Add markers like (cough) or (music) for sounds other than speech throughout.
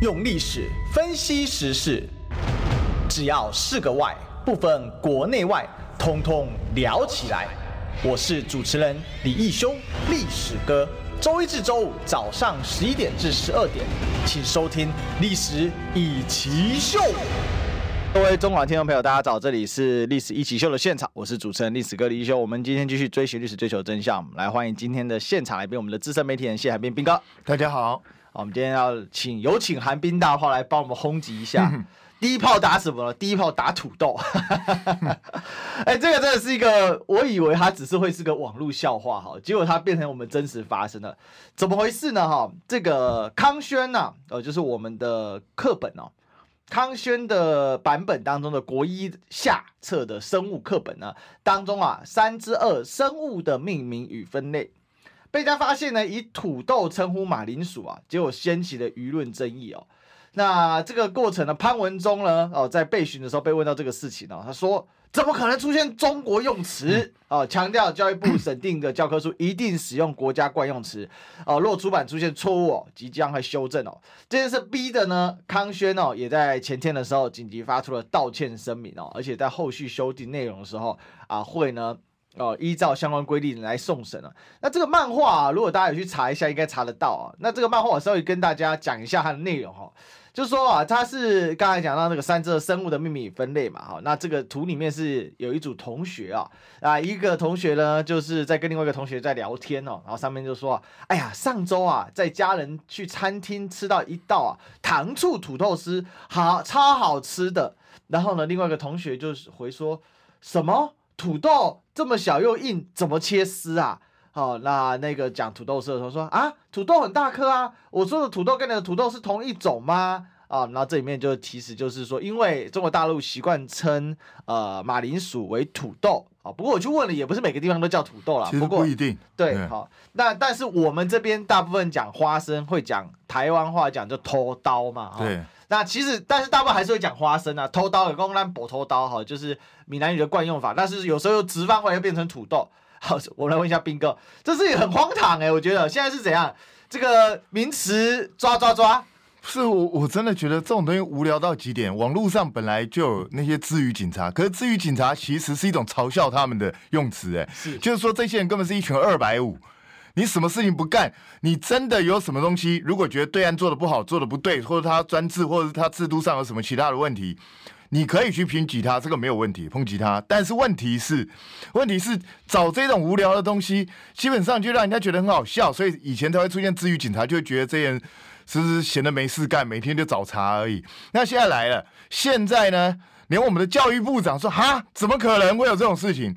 用历史分析时事，只要是个“外”，不分国内外，通通聊起来。我是主持人李义修，历史哥。周一至周五早上十一点至十二点，请收听《历史一奇秀》。各位中广听众朋友，大家早，这里是《历史一起秀》的现场，我是主持人历史哥李义修。我们今天继续追寻历史，追求真相。来欢迎今天的现场来宾，我们的资深媒体人谢海斌斌哥。大家好。好，我们今天要请有请寒冰大炮来帮我们轰击一下。第一炮打什么呢？第一炮打土豆。(laughs) 哎、欸，这个真的是一个，我以为它只是会是个网络笑话哈，结果它变成我们真实发生的，怎么回事呢？哈，这个康轩呐、啊，呃，就是我们的课本哦，康轩的版本当中的国一下册的生物课本呢，当中啊，三之二生物的命名与分类。被他发现呢，以土豆称呼马铃薯啊，结果掀起了舆论争议哦。那这个过程呢，潘文忠呢，哦，在被询的时候被问到这个事情哦，他说：“怎么可能出现中国用词？哦，强调教育部审定的教科书一定使用国家惯用词。哦，若出版出现错误哦，即将会修正哦。”这件事逼的呢，康轩哦，也在前天的时候紧急发出了道歉声明哦，而且在后续修订内容的时候啊，会呢。哦，依照相关规定来送审了。那这个漫画啊，如果大家有去查一下，应该查得到啊。那这个漫画我稍微跟大家讲一下它的内容哈，就说啊，它是刚才讲到那个三只生物的秘密分类嘛哈。那这个图里面是有一组同学啊啊，一个同学呢就是在跟另外一个同学在聊天哦，然后上面就说，哎呀，上周啊，在家人去餐厅吃到一道啊糖醋土豆丝，好超好吃的。然后呢，另外一个同学就是回说什么？土豆这么小又硬，怎么切丝啊？好、哦，那那个讲土豆丝的时候说啊，土豆很大颗啊。我说的土豆跟你的土豆是同一种吗？啊、哦，那这里面就其实就是说，因为中国大陆习惯称呃马铃薯为土豆啊、哦。不过我去问了，也不是每个地方都叫土豆啦。其实不一定。对，好、哦，那但是我们这边大部分讲花生会讲台湾话讲就偷刀嘛。哦、对。那其实，但是大部分还是会讲花生啊，偷刀有公兰博偷刀哈，就是闽南语的惯用法。但是有时候又直翻回来又变成土豆。(laughs) 好，我来问一下斌哥，这是很荒唐哎、欸，我觉得现在是怎样？这个名词抓抓抓，是我我真的觉得这种东西无聊到极点。网络上本来就有那些支语警察，可是支语警察其实是一种嘲笑他们的用词哎，是，就是说这些人根本是一群二百五。你什么事情不干？你真的有什么东西？如果觉得对岸做的不好，做的不对，或者他专制，或者是他制度上有什么其他的问题，你可以去抨击他，这个没有问题，抨击他。但是问题是，问题是找这种无聊的东西，基本上就让人家觉得很好笑，所以以前才会出现治愈警察，就会觉得这人是不是闲的没事干，每天就找茬而已。那现在来了，现在呢，连我们的教育部长说，哈，怎么可能会有这种事情？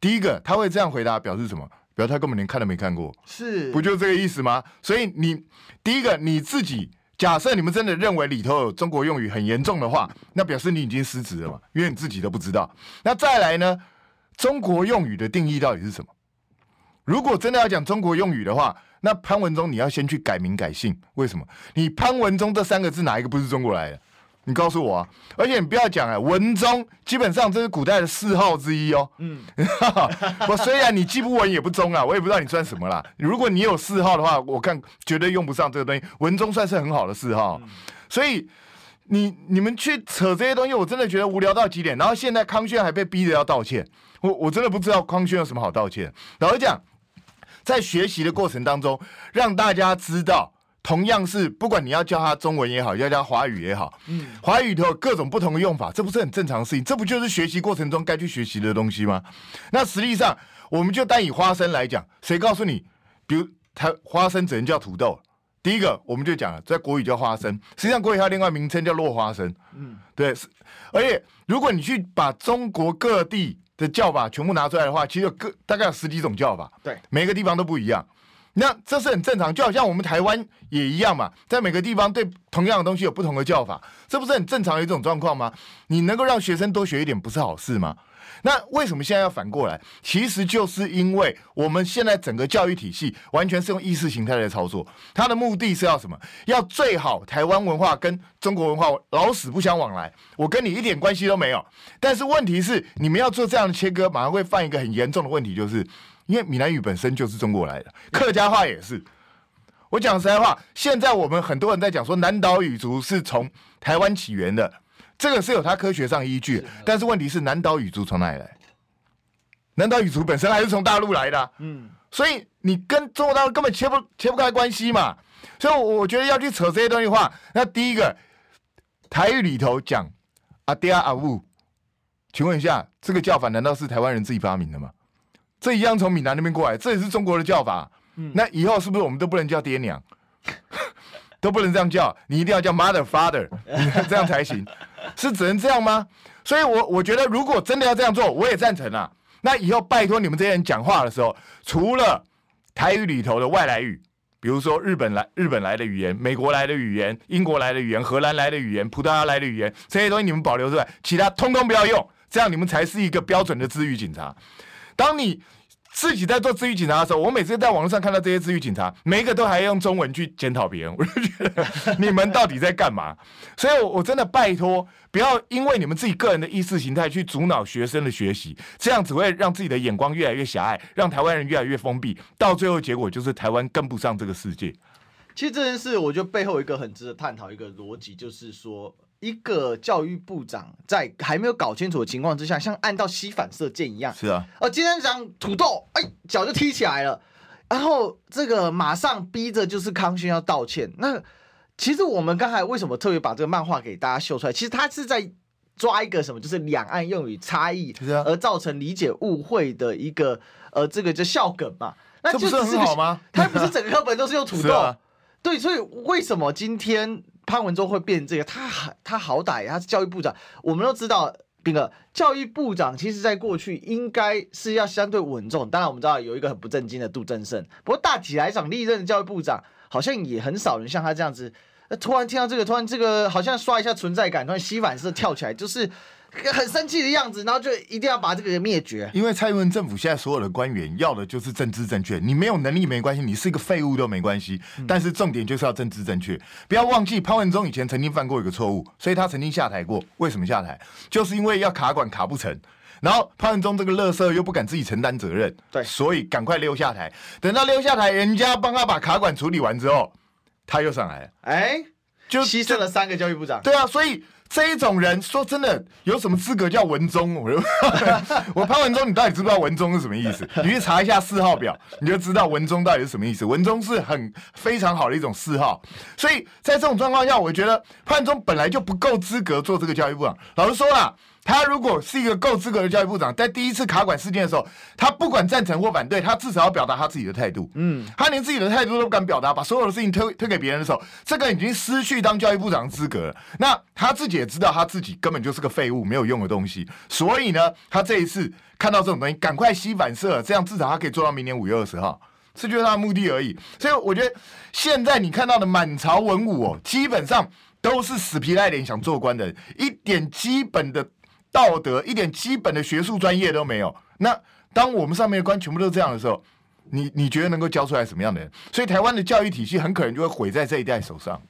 第一个，他会这样回答，表示什么？不要，他根本连看都没看过，是不就这个意思吗？所以你第一个你自己假设你们真的认为里头有中国用语很严重的话，那表示你已经失职了嘛，因为你自己都不知道。那再来呢，中国用语的定义到底是什么？如果真的要讲中国用语的话，那潘文忠你要先去改名改姓，为什么？你潘文忠这三个字哪一个不是中国来的？你告诉我啊！而且你不要讲啊，文忠基本上这是古代的谥号之一哦。嗯，(laughs) 我虽然你既不文也不忠啊，我也不知道你算什么啦。如果你有谥号的话，我看绝对用不上这个东西。文忠算是很好的谥号，嗯、所以你你们去扯这些东西，我真的觉得无聊到极点。然后现在康轩还被逼着要道歉，我我真的不知道康轩有什么好道歉。老实讲，在学习的过程当中，让大家知道。同样是，不管你要教他中文也好，要教华语也好，嗯，华语都有各种不同的用法，这不是很正常的事情？这不就是学习过程中该去学习的东西吗？那实际上，我们就单以花生来讲，谁告诉你，比如它花生只能叫土豆？第一个，我们就讲了，在国语叫花生，实际上国语还有另外名称叫落花生，嗯，对，而且如果你去把中国各地的叫法全部拿出来的话，其实有各大概有十几种叫法，对，每个地方都不一样。那这是很正常，就好像我们台湾也一样嘛，在每个地方对同样的东西有不同的叫法，这不是很正常的一种状况吗？你能够让学生多学一点，不是好事吗？那为什么现在要反过来？其实就是因为我们现在整个教育体系完全是用意识形态来操作，它的目的是要什么？要最好台湾文化跟中国文化老死不相往来，我跟你一点关系都没有。但是问题是，你们要做这样的切割，马上会犯一个很严重的问题，就是。因为闽南语本身就是中国来的，客家话也是。我讲实在话，现在我们很多人在讲说南岛语族是从台湾起源的，这个是有它科学上依据。但是问题是，南岛语族从哪里来？南岛语族本身还是从大陆来的，嗯，所以你跟中国大陆根本切不切不开关系嘛。所以我觉得要去扯这些东西的话，那第一个台语里头讲阿爹阿母，请问一下，这个叫法难道是台湾人自己发明的吗？这一样从闽南那边过来，这也是中国的叫法。嗯，那以后是不是我们都不能叫爹娘，(laughs) 都不能这样叫？你一定要叫 mother father，这样才行。(laughs) 是只能这样吗？所以我，我我觉得如果真的要这样做，我也赞成啊。那以后拜托你们这些人讲话的时候，除了台语里头的外来语。比如说日本来日本来的语言、美国来的语言、英国来的语言、荷兰来的语言、葡萄牙来的语言，这些东西你们保留出来，其他通通不要用，这样你们才是一个标准的治愈警察。当你自己在做自愈警察的时候，我每次在网络上看到这些自愈警察，每一个都还用中文去检讨别人，我就觉得你们到底在干嘛？(laughs) 所以，我真的拜托，不要因为你们自己个人的意识形态去阻挠学生的学习，这样只会让自己的眼光越来越狭隘，让台湾人越来越封闭，到最后结果就是台湾跟不上这个世界。其实这件事，我觉得背后一个很值得探讨一个逻辑，就是说。一个教育部长在还没有搞清楚的情况之下，像按到吸反射箭一样。是啊。哦，今天讲土豆，哎，脚就踢起来了，然后这个马上逼着就是康轩要道歉。那其实我们刚才为什么特别把这个漫画给大家秀出来？其实他是在抓一个什么，就是两岸用语差异而造成理解误会的一个呃，这个叫笑梗嘛。那就这不是很好吗？他不是整个课本都是用土豆。(laughs) 啊、对，所以为什么今天？潘文忠会变这个，他他好歹他是教育部长，我们都知道，兵哥，教育部长其实在过去应该是要相对稳重。当然我们知道有一个很不正经的杜正胜，不过大体来讲，历任教育部长好像也很少人像他这样子，突然听到这个，突然这个好像刷一下存在感，突然吸反射跳起来，就是。很生气的样子，然后就一定要把这个人灭绝。因为蔡英文政府现在所有的官员要的就是政治正确，你没有能力没关系，你是一个废物都没关系。但是重点就是要政治正确，不要忘记潘文忠以前曾经犯过一个错误，所以他曾经下台过。为什么下台？就是因为要卡管卡不成，然后潘文忠这个乐色又不敢自己承担责任，对，所以赶快溜下台。等到溜下台，人家帮他把卡管处理完之后，他又上来了，哎，就牺牲了三个教育部长。对啊，所以。这一种人说真的，有什么资格叫文中？(laughs) 我我潘文中，你到底知不知道文中是什么意思？(laughs) 你去查一下四号表，你就知道文中到底是什么意思。文中是很非常好的一种四号，所以在这种状况下，我觉得潘文忠本来就不够资格做这个教育部长。老实说啦。他如果是一个够资格的教育部长，在第一次卡管事件的时候，他不管赞成或反对，他至少要表达他自己的态度。嗯，他连自己的态度都不敢表达，把所有的事情推推给别人的时候，这个已经失去当教育部长的资格了。那他自己也知道，他自己根本就是个废物，没有用的东西。所以呢，他这一次看到这种东西，赶快吸反射，这样至少他可以做到明年五月二十号，这就是他的目的而已。所以我觉得现在你看到的满朝文武哦，基本上都是死皮赖脸想做官的，一点基本的。道德一点基本的学术专业都没有。那当我们上面的官全部都是这样的时候，你你觉得能够教出来什么样的人？所以台湾的教育体系很可能就会毁在这一代手上。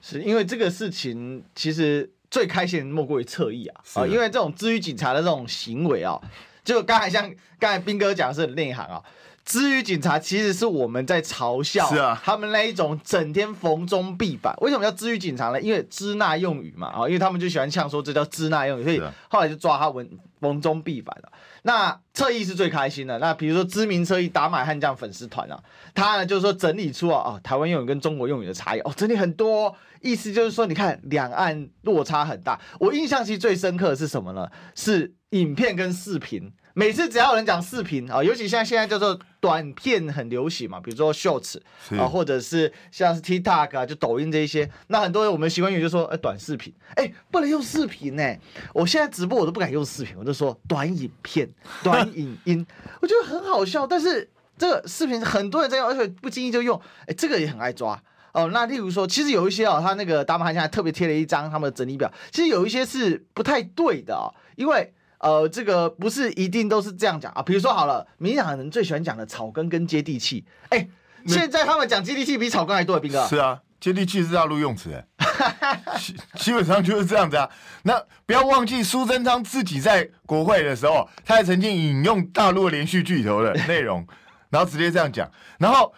是因为这个事情其实最开心莫过于侧翼啊啊！因为这种至于警察的这种行为啊，就刚才像刚才斌哥讲的是很内行啊。支语警察其实是我们在嘲笑，是啊，他们那一种整天逢中必反。为什么叫支语警察呢？因为支那用语嘛，啊，因为他们就喜欢呛说这叫支那用语，所以后来就抓他文逢中必反了。那侧翼是最开心的。那比如说知名侧翼打马悍将粉丝团啊，他呢就是说整理出啊哦台湾用语跟中国用语的差异哦，整理很多，意思就是说你看两岸落差很大。我印象其实最深刻的是什么呢？是影片跟视频。每次只要有人讲视频啊，尤其像现在叫做短片很流行嘛，比如说 Shorts 啊，或者是像是 TikTok 啊，就抖音这一些，那很多人我们习惯语就说，哎，短视频，哎，不能用视频呢。我现在直播我都不敢用视频，我就说短影片、(laughs) 短影音，我觉得很好笑。但是这个视频很多人在用，而且不经意就用，哎，这个也很爱抓哦。那例如说，其实有一些哦，他那个达马现在特别贴了一张他们的整理表，其实有一些是不太对的哦，因为。呃，这个不是一定都是这样讲啊。比如说好了，民进党人最喜欢讲的草根跟接地气。哎，现在他们讲接地气比草根还多，兵哥。是啊，接地气是大陆用词，哎，基基本上就是这样子啊。那不要忘记苏贞昌自己在国会的时候，他还曾经引用大陆连续剧里头的内容，然后直接这样讲。然后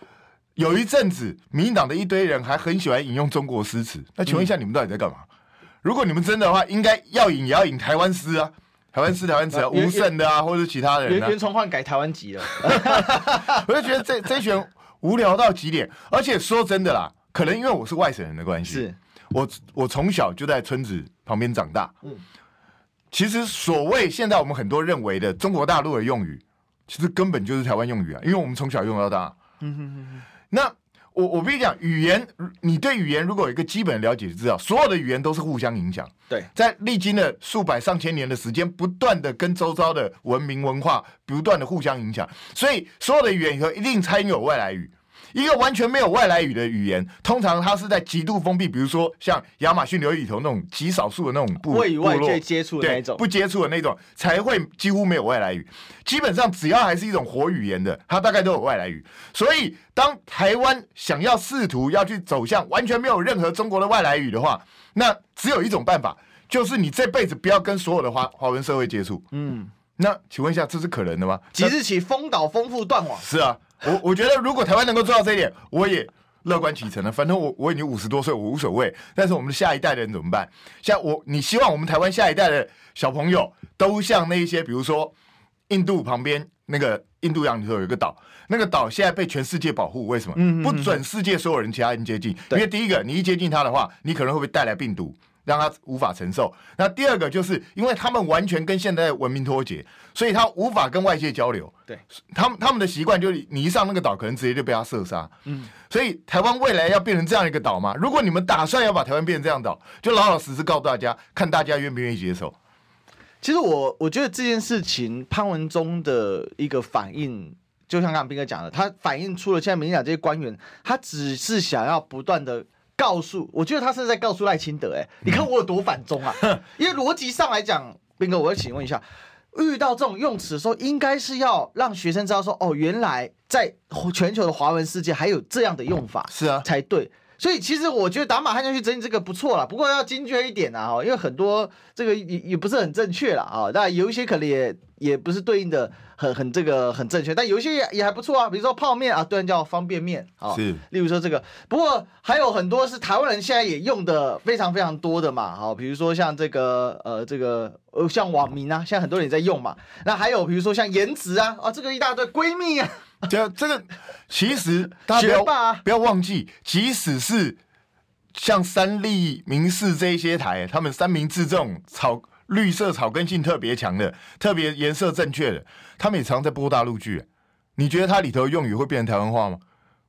有一阵子，民进党的一堆人还很喜欢引用中国诗词。那请问一下，你们到底在干嘛？嗯、如果你们真的话，应该要引也要引台湾诗啊，台湾吃、台湾词啊，(laughs) 吴胜的啊，或者是其他人啊。袁崇焕改台湾籍了，(laughs) 我就觉得这这群无聊到极点。而且说真的啦，可能因为我是外省人的关系，是我我从小就在村子旁边长大。嗯，其实所谓现在我们很多认为的中国大陆的用语，其实根本就是台湾用语啊，因为我们从小用到大。嗯哼哼哼。那我我跟你讲，语言，你对语言如果有一个基本的了解，就知道所有的语言都是互相影响。对，在历经了数百上千年的时间，不断的跟周遭的文明文化不断的互相影响，所以所有的语言里头一定掺有外来语。一个完全没有外来语的语言，通常它是在极度封闭，比如说像亚马逊流域里头那种极少数的那种部落，与外界接触的那种，不接触的那种，才会几乎没有外来语。基本上只要还是一种活语言的，它大概都有外来语。所以当台湾想要试图要去走向完全没有任何中国的外来语的话，那只有一种办法，就是你这辈子不要跟所有的华华文社会接触。嗯，那请问一下，这是可能的吗？即日起封岛封腹断网。是啊。我我觉得，如果台湾能够做到这一点，我也乐观其成了。反正我我已经五十多岁，我无所谓。但是我们的下一代的人怎么办？像我，你希望我们台湾下一代的小朋友都像那一些，比如说印度旁边那个印度洋里头有一个岛，那个岛现在被全世界保护，为什么？不准世界所有人其他人接近，因为第一个，你一接近它的话，你可能会被带来病毒。让他无法承受。那第二个就是，因为他们完全跟现代文明脱节，所以他无法跟外界交流。对，他们他们的习惯就是，你一上那个岛，可能直接就被他射杀。嗯，所以台湾未来要变成这样一个岛吗？如果你们打算要把台湾变成这样岛，就老老实实告诉大家，看大家愿不愿意接受。其实我我觉得这件事情，潘文忠的一个反应，就像刚刚斌哥讲的，他反映出了现在民进党这些官员，他只是想要不断的。告诉，我觉得他是在告诉赖清德，哎，你看我有多反中啊！(laughs) 因为逻辑上来讲，斌哥，我要请问一下，遇到这种用词的时候，应该是要让学生知道说，哦，原来在全球的华文世界还有这样的用法，是啊，才对。所以其实我觉得打马汉将去整理这个不错了，不过要精确一点啊，因为很多这个也也不是很正确了啊，那有一些可能也也不是对应的。很很这个很正确，但有一些也也还不错啊，比如说泡面啊，对，叫方便面啊，是。例如说这个，不过还有很多是台湾人现在也用的非常非常多的嘛，好，比如说像这个呃这个呃像网民啊，现在很多人也在用嘛。那还有比如说像颜值啊，啊这个一大堆闺蜜啊，这这个其实大家不要、啊、不要忘记，即使是像三立、民视这一些台，他们三明治这种草。绿色草根性特别强的，特别颜色正确的，他们也常在播大陆剧。你觉得它里头用语会变成台湾话吗？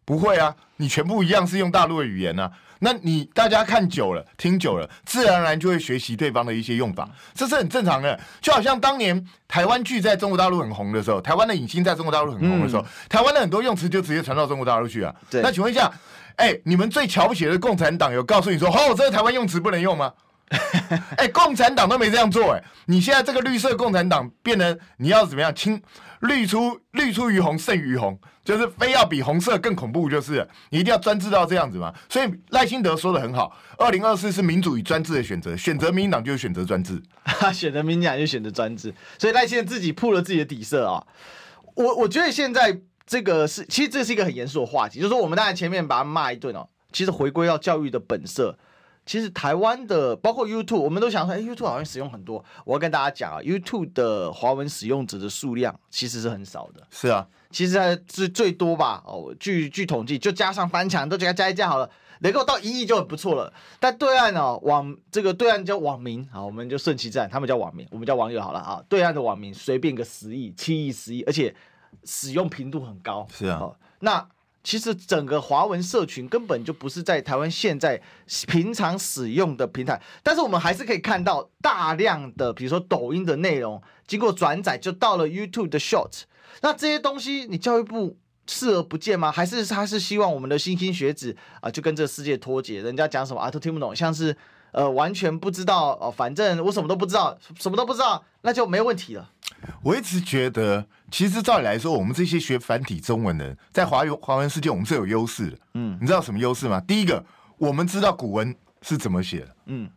不会啊，你全部一样是用大陆的语言啊。那你大家看久了，听久了，自然而然就会学习对方的一些用法，这是很正常的。就好像当年台湾剧在中国大陆很红的时候，台湾的影星在中国大陆很红的时候，嗯、台湾的很多用词就直接传到中国大陆去啊。那请问一下，哎、欸，你们最瞧不起的共产党有告诉你说，哦，这个台湾用词不能用吗？(laughs) 哎、欸，共产党都没这样做哎！你现在这个绿色共产党变得你要怎么样？青绿出绿出于红胜于红，就是非要比红色更恐怖，就是你一定要专制到这样子嘛。所以赖清德说的很好，二零二四是民主与专制的选择，选择民进党就是选择专制，(laughs) 选择民进党就选择专制。所以赖清德自己铺了自己的底色啊。我我觉得现在这个是，其实这是一个很严肃的话题，就是说我们当然前面把他骂一顿哦，其实回归到教育的本色。其实台湾的包括 YouTube，我们都想说，哎，YouTube 好像使用很多。我要跟大家讲啊，YouTube 的华文使用者的数量其实是很少的。是啊，其实还是最多吧。哦，据据统计，就加上翻墙都给它加一加好了，能够到一亿就很不错了。但对岸哦，网这个对岸叫网民，好，我们就顺其自然，他们叫网民，我们叫网友好了啊。对岸的网民随便个十亿、七亿、十亿，而且使用频度很高。是啊，那。其实整个华文社群根本就不是在台湾现在平常使用的平台，但是我们还是可以看到大量的，比如说抖音的内容经过转载就到了 YouTube 的 Short。那这些东西你教育部视而不见吗？还是他是希望我们的新兴学子啊就跟这个世界脱节？人家讲什么啊都听不懂，像是呃完全不知道哦，反正我什么都不知道，什么都不知道，那就没问题了。我一直觉得，其实照理来说，我们这些学繁体中文的人，在华语华文世界，我们是有优势的。嗯，你知道什么优势吗？第一个，我们知道古文是怎么写的。嗯，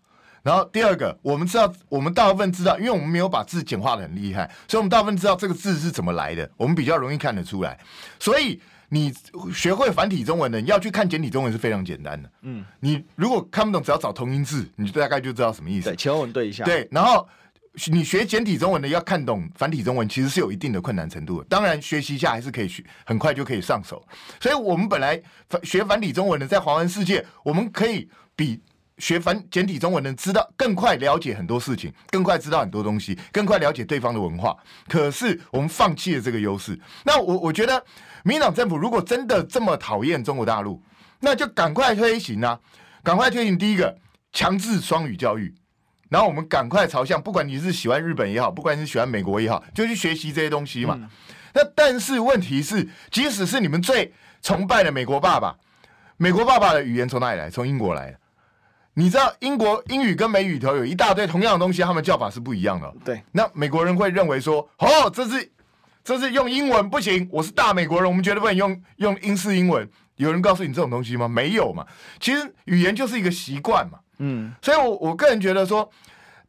然后第二个，我们知道，我们大部分知道，因为我们没有把字简化的很厉害，所以我们大部分知道这个字是怎么来的，我们比较容易看得出来。所以你学会繁体中文的，你要去看简体中文是非常简单的。嗯，你如果看不懂，只要找同音字，你就大概就知道什么意思。对，前文对一下。对，然后你学简体中文的，要看懂繁体中文，其实是有一定的困难程度的。当然，学习一下还是可以学，很快就可以上手。所以我们本来学繁体中文的，在华文世界，我们可以比。学繁简体中文能知道更快了解很多事情，更快知道很多东西，更快了解对方的文化。可是我们放弃了这个优势。那我我觉得，民进党政府如果真的这么讨厌中国大陆，那就赶快推行啊！赶快推行第一个强制双语教育，然后我们赶快朝向，不管你是喜欢日本也好，不管你是喜欢美国也好，就去学习这些东西嘛。嗯、那但是问题是，即使是你们最崇拜的美国爸爸，美国爸爸的语言从哪里来？从英国来的。你知道英国英语跟美语头有一大堆同样的东西，他们叫法是不一样的。对，那美国人会认为说，哦，这是这是用英文不行，我是大美国人，我们绝对不能用用英式英文。有人告诉你这种东西吗？没有嘛。其实语言就是一个习惯嘛。嗯，所以我我个人觉得说。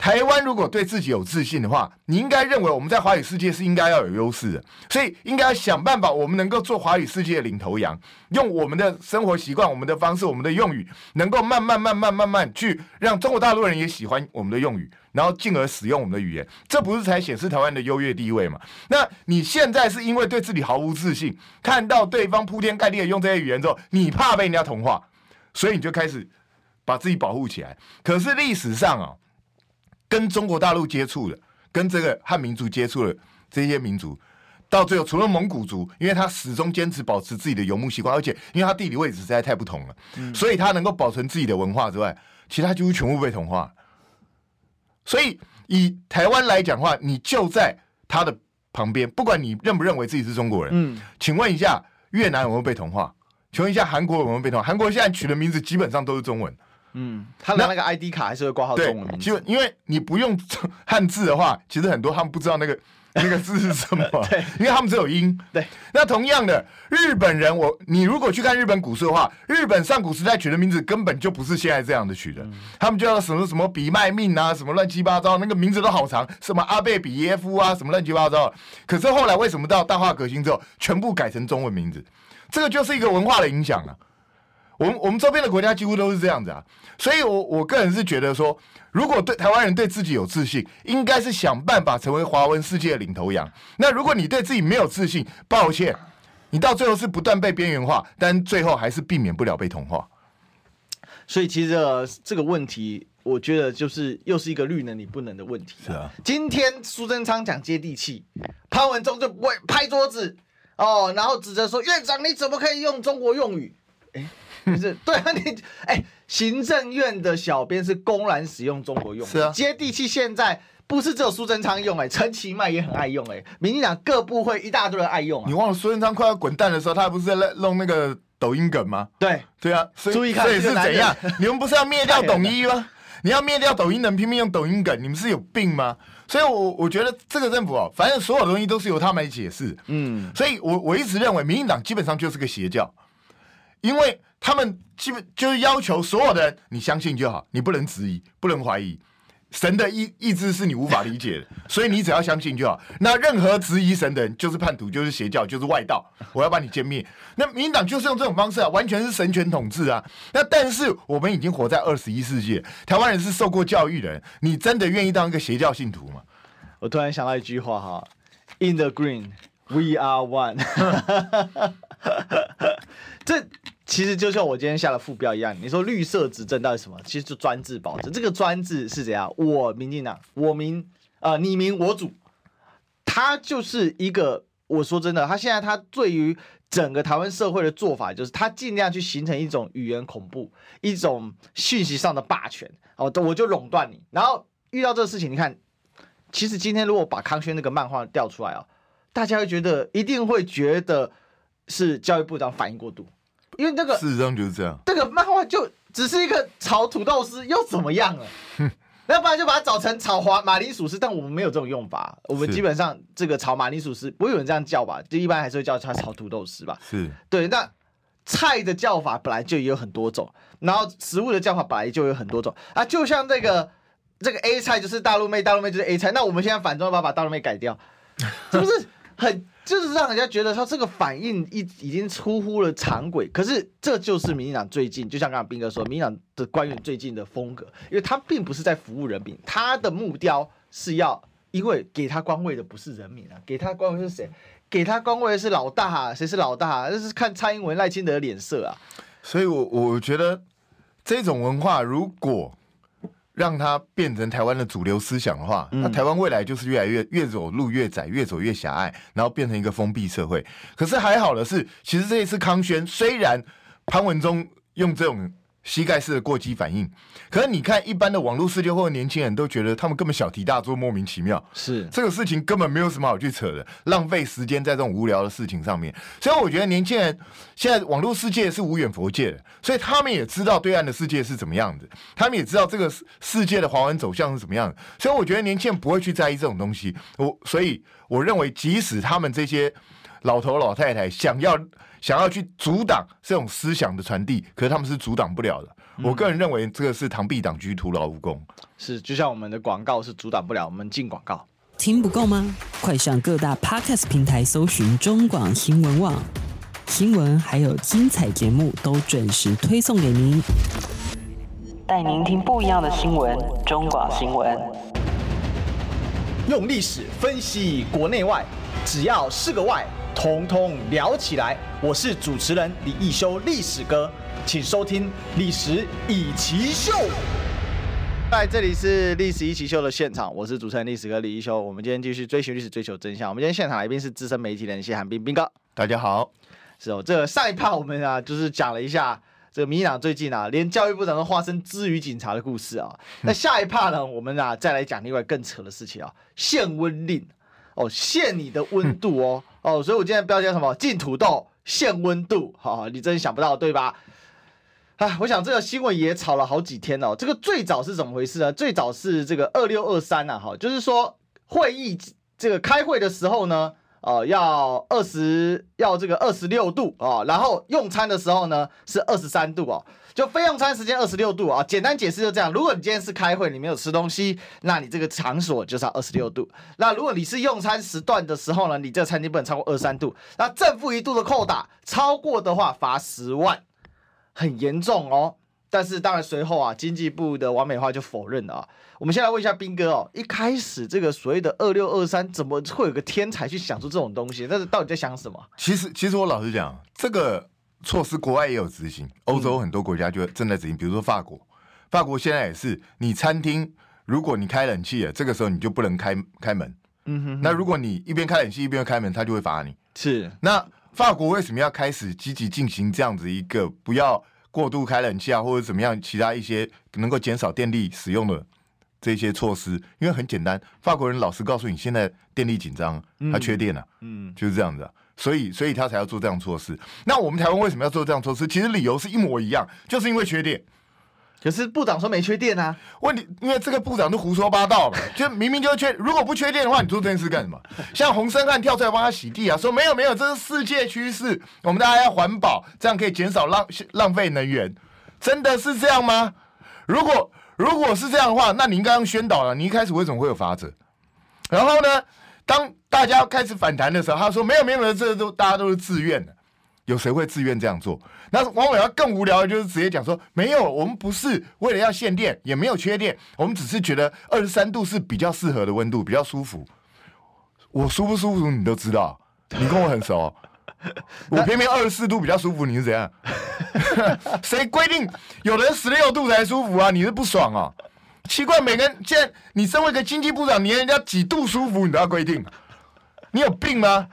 台湾如果对自己有自信的话，你应该认为我们在华语世界是应该要有优势的，所以应该想办法，我们能够做华语世界的领头羊，用我们的生活习惯、我们的方式、我们的用语，能够慢慢、慢慢、慢慢去让中国大陆人也喜欢我们的用语，然后进而使用我们的语言，这不是才显示台湾的优越地位嘛？那你现在是因为对自己毫无自信，看到对方铺天盖地的用这些语言之后，你怕被人家同化，所以你就开始把自己保护起来。可是历史上啊。跟中国大陆接触的，跟这个汉民族接触的这些民族，到最后除了蒙古族，因为他始终坚持保持自己的游牧习惯，而且因为他地理位置实在太不同了，嗯、所以他能够保存自己的文化之外，其他几乎全部被同化。所以以台湾来讲的话，你就在他的旁边，不管你认不认为自己是中国人，嗯，请问一下越南有没有被同化？请问一下韩国有没有被同化？韩国现在取的名字基本上都是中文。嗯，他拿那个 ID 卡还是会挂号中文名字。就因为你不用汉字的话，其实很多他们不知道那个 (laughs) 那个字是什么。对，因为他们只有音。对。那同样的，日本人，我你如果去看日本古书的话，日本上古时代取的名字根本就不是现在这样的取的。嗯、他们叫什么什么比卖命啊，什么乱七八糟，那个名字都好长，什么阿贝比耶夫啊，什么乱七八糟。可是后来为什么到大化革新之后，全部改成中文名字？这个就是一个文化的影响啊。我们我们周边的国家几乎都是这样子啊，所以我，我我个人是觉得说，如果对台湾人对自己有自信，应该是想办法成为华文世界的领头羊。那如果你对自己没有自信，抱歉，你到最后是不断被边缘化，但最后还是避免不了被同化。所以，其实这个问题，我觉得就是又是一个绿能你不能的问题。是啊，今天苏贞昌讲接地气，潘文忠就不会拍桌子哦，然后指责说院长你怎么可以用中国用语？诶不是 (laughs) 对啊，你哎、欸，行政院的小编是公然使用中国用语，是啊，接地气。现在不是只有苏贞昌用、欸，哎，陈其迈也很爱用、欸，哎，民进党各部会一大堆人爱用、啊。你忘了苏贞昌快要滚蛋的时候，他不是在弄那个抖音梗吗？对对啊，注意看，这也是怎样？你们不是要灭掉抖音吗？你要灭掉抖音，能拼命用抖音梗，你们是有病吗？所以我，我我觉得这个政府哦，反正所有东西都是由他们来解释。嗯，所以我我一直认为，民进党基本上就是个邪教，因为。他们基本就是要求所有的人，你相信就好，你不能质疑，不能怀疑。神的意意志是你无法理解的，所以你只要相信就好。那任何质疑神的人，就是叛徒，就是邪教，就是外道。我要把你歼灭。那民党就是用这种方式啊，完全是神权统治啊。那但是我们已经活在二十一世纪，台湾人是受过教育的人，你真的愿意当一个邪教信徒吗？我突然想到一句话哈，In the green, we are one。这。其实就像我今天下的副标一样，你说绿色执政到底什么？其实就专制保证。这个专制是怎样？我民进党，我民，呃，你民我主，他就是一个。我说真的，他现在他对于整个台湾社会的做法，就是他尽量去形成一种语言恐怖，一种讯息上的霸权。哦，我就垄断你。然后遇到这个事情，你看，其实今天如果把康轩那个漫画调出来啊，大家会觉得一定会觉得是教育部长反应过度。因为那个事实上就是这样，这个漫画就只是一个炒土豆丝，又怎么样了？(laughs) 要不然就把它炒成炒华马铃薯丝，但我们没有这种用法，我们基本上这个炒马铃薯丝不会有人这样叫吧？就一般还是会叫它炒土豆丝吧？是对。那菜的叫法本来就也有很多种，然后食物的叫法本来就有很多种啊，就像这个这个 A 菜就是大陆妹，大陆妹就是 A 菜，那我们现在反正要把把大陆妹改掉，是不是很？就是让人家觉得说这个反应已已经出乎了常轨。可是这就是民进党最近，就像刚刚彬哥说，民进党的官员最近的风格，因为他并不是在服务人民，他的目标是要，因为给他官位的不是人民啊，给他官位是谁？给他官位是老大啊，谁是老大啊？那是看蔡英文、赖清德的脸色啊。所以，我我觉得这种文化如果。让它变成台湾的主流思想的话，那台湾未来就是越来越越走路越窄，越走越狭隘，然后变成一个封闭社会。可是还好的是，其实这一次康轩虽然潘文忠用这种。膝盖式的过激反应，可是你看，一般的网络世界或者年轻人都觉得他们根本小题大做，莫名其妙。是这个事情根本没有什么好去扯的，浪费时间在这种无聊的事情上面。所以我觉得年轻人现在网络世界是无远佛界的，所以他们也知道对岸的世界是怎么样的，他们也知道这个世界的华文走向是怎么样的。所以我觉得年轻人不会去在意这种东西。我所以我认为，即使他们这些老头老太太想要。想要去阻挡这种思想的传递，可是他们是阻挡不了的。嗯、我个人认为，这个是螳臂挡车，徒劳无功。是，就像我们的广告是阻挡不了我们进广告。听不够吗？快上各大 Podcast 平台搜寻中广新闻网新闻，还有精彩节目都准时推送给您，带您听不一样的新闻。中广新闻用历史分析国内外，只要是个“外”。通通聊起来！我是主持人李一修，历史哥，请收听《历史易起秀》。在这里是《历史一奇秀》的现场，我是主持人历史哥李一修。我们今天继续追寻历史，追求真相。我们今天现场来宾是资深媒体人谢寒冰冰哥，大家好。是哦，这个上一趴我们啊，就是讲了一下这个民进党最近啊，连教育部长都化身支语警察的故事啊。那下一趴呢，我们啊再来讲另外更扯的事情啊，限温令。哦，限你的温度哦，哦，所以我今天标题叫什么？禁土豆，限温度，好、哦，你真想不到对吧？哎，我想这个新闻也吵了好几天哦。这个最早是怎么回事呢？最早是这个二六二三呐，哈，就是说会议这个开会的时候呢，呃，要二十要这个二十六度、哦，然后用餐的时候呢是二十三度哦。就非用餐时间二十六度啊，简单解释就这样。如果你今天是开会，你没有吃东西，那你这个场所就是要二十六度。那如果你是用餐时段的时候呢，你这个餐厅不能超过二十三度。那正负一度的扣打，超过的话罚十万，很严重哦。但是当然随后啊，经济部的王美花就否认了啊。我们先来问一下彬哥哦，一开始这个所谓的二六二三，怎么会有个天才去想出这种东西？但是到底在想什么？其实，其实我老实讲，这个。措施国外也有执行，欧洲很多国家就正在执行，比如说法国，法国现在也是，你餐厅如果你开冷气了，这个时候你就不能开开门。嗯哼，那如果你一边开冷气一边开门，他就会罚你。是，那法国为什么要开始积极进行这样子一个不要过度开冷气啊，或者怎么样其他一些能够减少电力使用的这些措施？因为很简单，法国人老实告诉你，现在电力紧张，他缺电了，嗯，就是这样子。所以，所以他才要做这样措施。那我们台湾为什么要做这样措施？其实理由是一模一样，就是因为缺电。可是部长说没缺电啊？问题，因为这个部长都胡说八道了，就明明就缺。如果不缺电的话，你做这件事干什么？像洪森汉跳出来帮他洗地啊，说没有没有，这是世界趋势，我们大家要环保，这样可以减少浪浪费能源。真的是这样吗？如果如果是这样的话，那你应该用宣导了。你一开始为什么会有法则？然后呢？当大家开始反弹的时候，他说没有没有这都大家都是自愿的，有谁会自愿这样做？那王伟要更无聊的就是直接讲说没有，我们不是为了要限电，也没有缺电，我们只是觉得二十三度是比较适合的温度，比较舒服。我舒不舒服你都知道，你跟我很熟，(laughs) 我偏偏二十四度比较舒服，你是怎样？(laughs) 谁规定有人十六度才舒服啊？你是不爽啊？奇怪，每个人，既然你身为一个经济部长，连人家几度舒服你都要规定，你有病吗？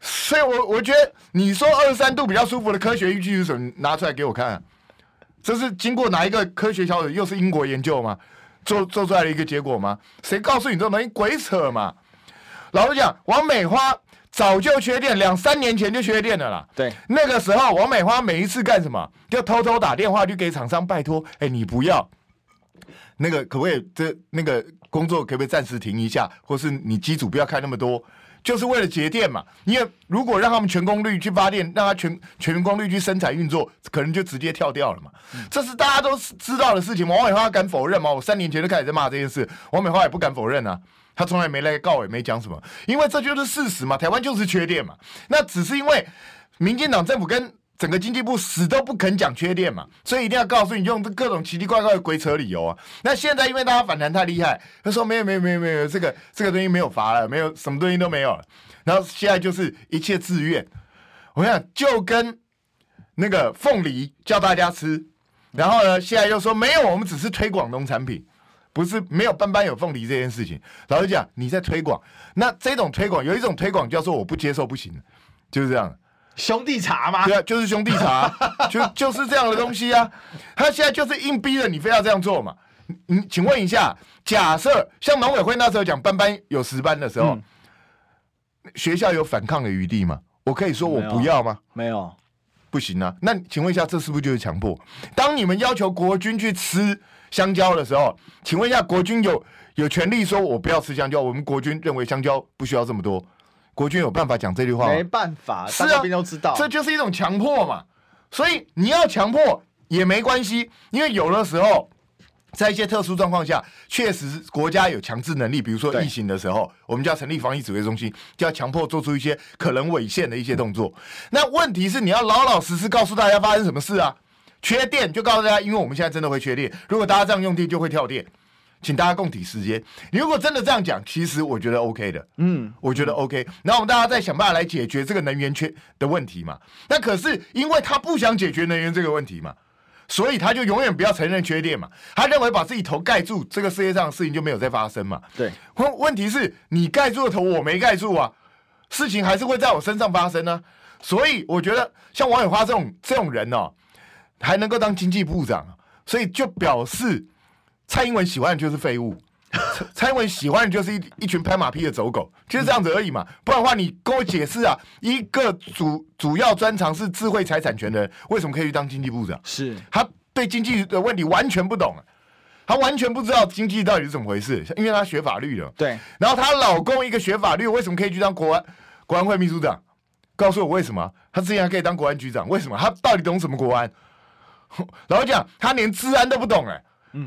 所以我，我我觉得你说二十三度比较舒服的科学依据是什么？拿出来给我看，这是经过哪一个科学小组？又是英国研究吗？做做出来的一个结果吗？谁告诉你这种东西？鬼扯嘛！老实讲，王美花早就缺电，两三年前就缺电了啦。对，那个时候王美花每一次干什么？就偷偷打电话去给厂商拜托，哎、欸，你不要。那个可不可以？这那个工作可不可以暂时停一下？或是你机组不要开那么多，就是为了节电嘛。因为如果让他们全功率去发电，让他全全功率去生产运作，可能就直接跳掉了嘛。嗯、这是大家都知道的事情。王美花敢否认吗？我三年前就开始在骂这件事，王美花也不敢否认啊。他从来没来告，也没讲什么，因为这就是事实嘛。台湾就是缺电嘛，那只是因为民进党政府跟整个经济部死都不肯讲缺电嘛，所以一定要告诉你用各种奇奇怪怪的鬼扯理由啊。那现在因为大家反弹太厉害，他说没有没有没有没有这个这个东西没有罚了，没有什么东西都没有了，然后现在就是一切自愿。我想就跟那个凤梨叫大家吃，然后呢现在又说没有，我们只是推广农产品，不是没有班班有凤梨这件事情。老实讲，你在推广，那这种推广有一种推广叫做我不接受不行，就是这样。兄弟茶吗？对啊，就是兄弟茶，(laughs) 就就是这样的东西啊。他现在就是硬逼着你非要这样做嘛。你请问一下，假设像农委会那时候讲班班有十班的时候，嗯、学校有反抗的余地吗？我可以说我不要吗？没有，没有，不行啊。那请问一下，这是不是就是强迫？当你们要求国军去吃香蕉的时候，请问一下，国军有有权利说我不要吃香蕉？我们国军认为香蕉不需要这么多。国军有办法讲这句话吗？没办法，是啊，都知道，这就是一种强迫嘛。所以你要强迫也没关系，因为有的时候在一些特殊状况下，确实国家有强制能力，比如说疫情的时候，我们就要成立防疫指挥中心，就要强迫做出一些可能违宪的一些动作。那问题是你要老老实实告诉大家发生什么事啊？缺电就告诉大家，因为我们现在真的会缺电，如果大家这样用电就会跳电。请大家共体时间。你如果真的这样讲，其实我觉得 OK 的，嗯，我觉得 OK。然后我们大家再想办法来解决这个能源缺的问题嘛。那可是因为他不想解决能源这个问题嘛，所以他就永远不要承认缺电嘛。他认为把自己头盖住，这个世界上的事情就没有再发生嘛。对。问问题是你盖住的头，我没盖住啊，事情还是会在我身上发生呢、啊。所以我觉得像王永花这种这种人哦，还能够当经济部长，所以就表示。蔡英文喜欢的就是废物，(laughs) 蔡英文喜欢的就是一一群拍马屁的走狗，就是这样子而已嘛。不然的话，你跟我解释啊，一个主主要专长是智慧财产权的人，为什么可以去当经济部长？是他对经济的问题完全不懂，他完全不知道经济到底是怎么回事，因为他学法律的。对，然后她老公一个学法律，为什么可以去当国安国安会秘书长？告诉我为什么？他之前还可以当国安局长，为什么？他到底懂什么国安？(laughs) 然后讲他连治安都不懂，哎。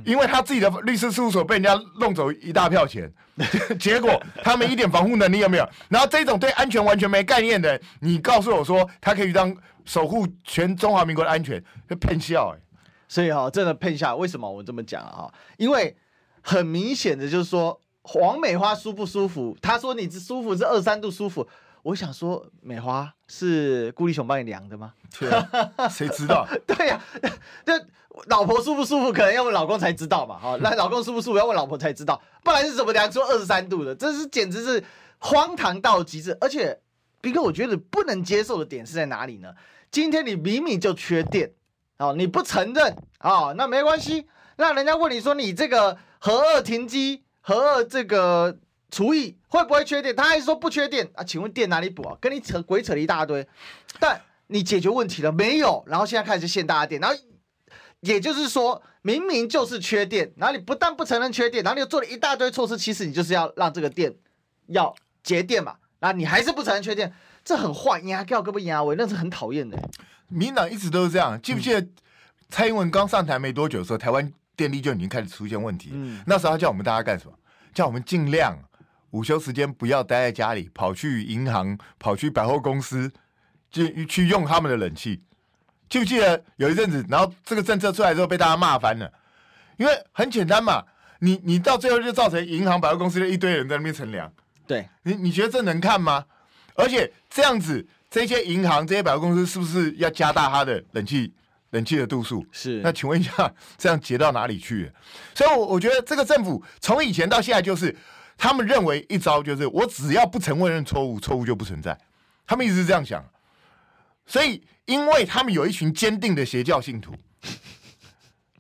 因为他自己的律师事务所被人家弄走一大票钱，(laughs) 结果他们一点防护能力都没有。然后这种对安全完全没概念的人，你告诉我说他可以当守护全中华民国的安全，就骗笑哎。所以哈、哦，真的骗笑。为什么我这么讲啊？因为很明显的就是说，黄美花舒不舒服？他说你舒服是二三度舒服。我想说，美花是顾立雄帮你量的吗？对啊，谁知道？(laughs) 对呀、啊，这老婆舒不舒服，可能要问老公才知道嘛。好，那老公舒不舒服，要问老婆才知道。不然是怎么量出二十三度的？这是简直是荒唐到极致。而且，斌哥，我觉得不能接受的点是在哪里呢？今天你明明就缺电，哦，你不承认，哦，那没关系。那人家问你说，你这个核二停机，核二这个。除以会不会缺电？他还说不缺电啊？请问电哪里补啊？跟你扯鬼扯了一大堆，但你解决问题了没有？然后现在开始限大家电，然后也就是说明明就是缺电，然后你不但不承认缺电，然后你又做了一大堆措施，其实你就是要让这个电要节电嘛？然后你还是不承认缺电，这很坏呀！给我胳膊压我，那是很讨厌的。民党一直都是这样，记不记得蔡英文刚上台没多久的时候，台湾电力就已经开始出现问题？嗯，那时候他叫我们大家干什么？叫我们尽量。午休时间不要待在家里，跑去银行、跑去百货公司，就去用他们的冷气。记不记得有一阵子，然后这个政策出来之后被大家骂翻了？因为很简单嘛，你你到最后就造成银行、百货公司的一堆人在那边乘凉。对，你你觉得这能看吗？而且这样子，这些银行、这些百货公司是不是要加大它的冷气冷气的度数？是。那请问一下，这样节到哪里去？所以，我我觉得这个政府从以前到现在就是。他们认为一招就是我只要不承认错误，错误就不存在。他们一直是这样想，所以因为他们有一群坚定的邪教信徒，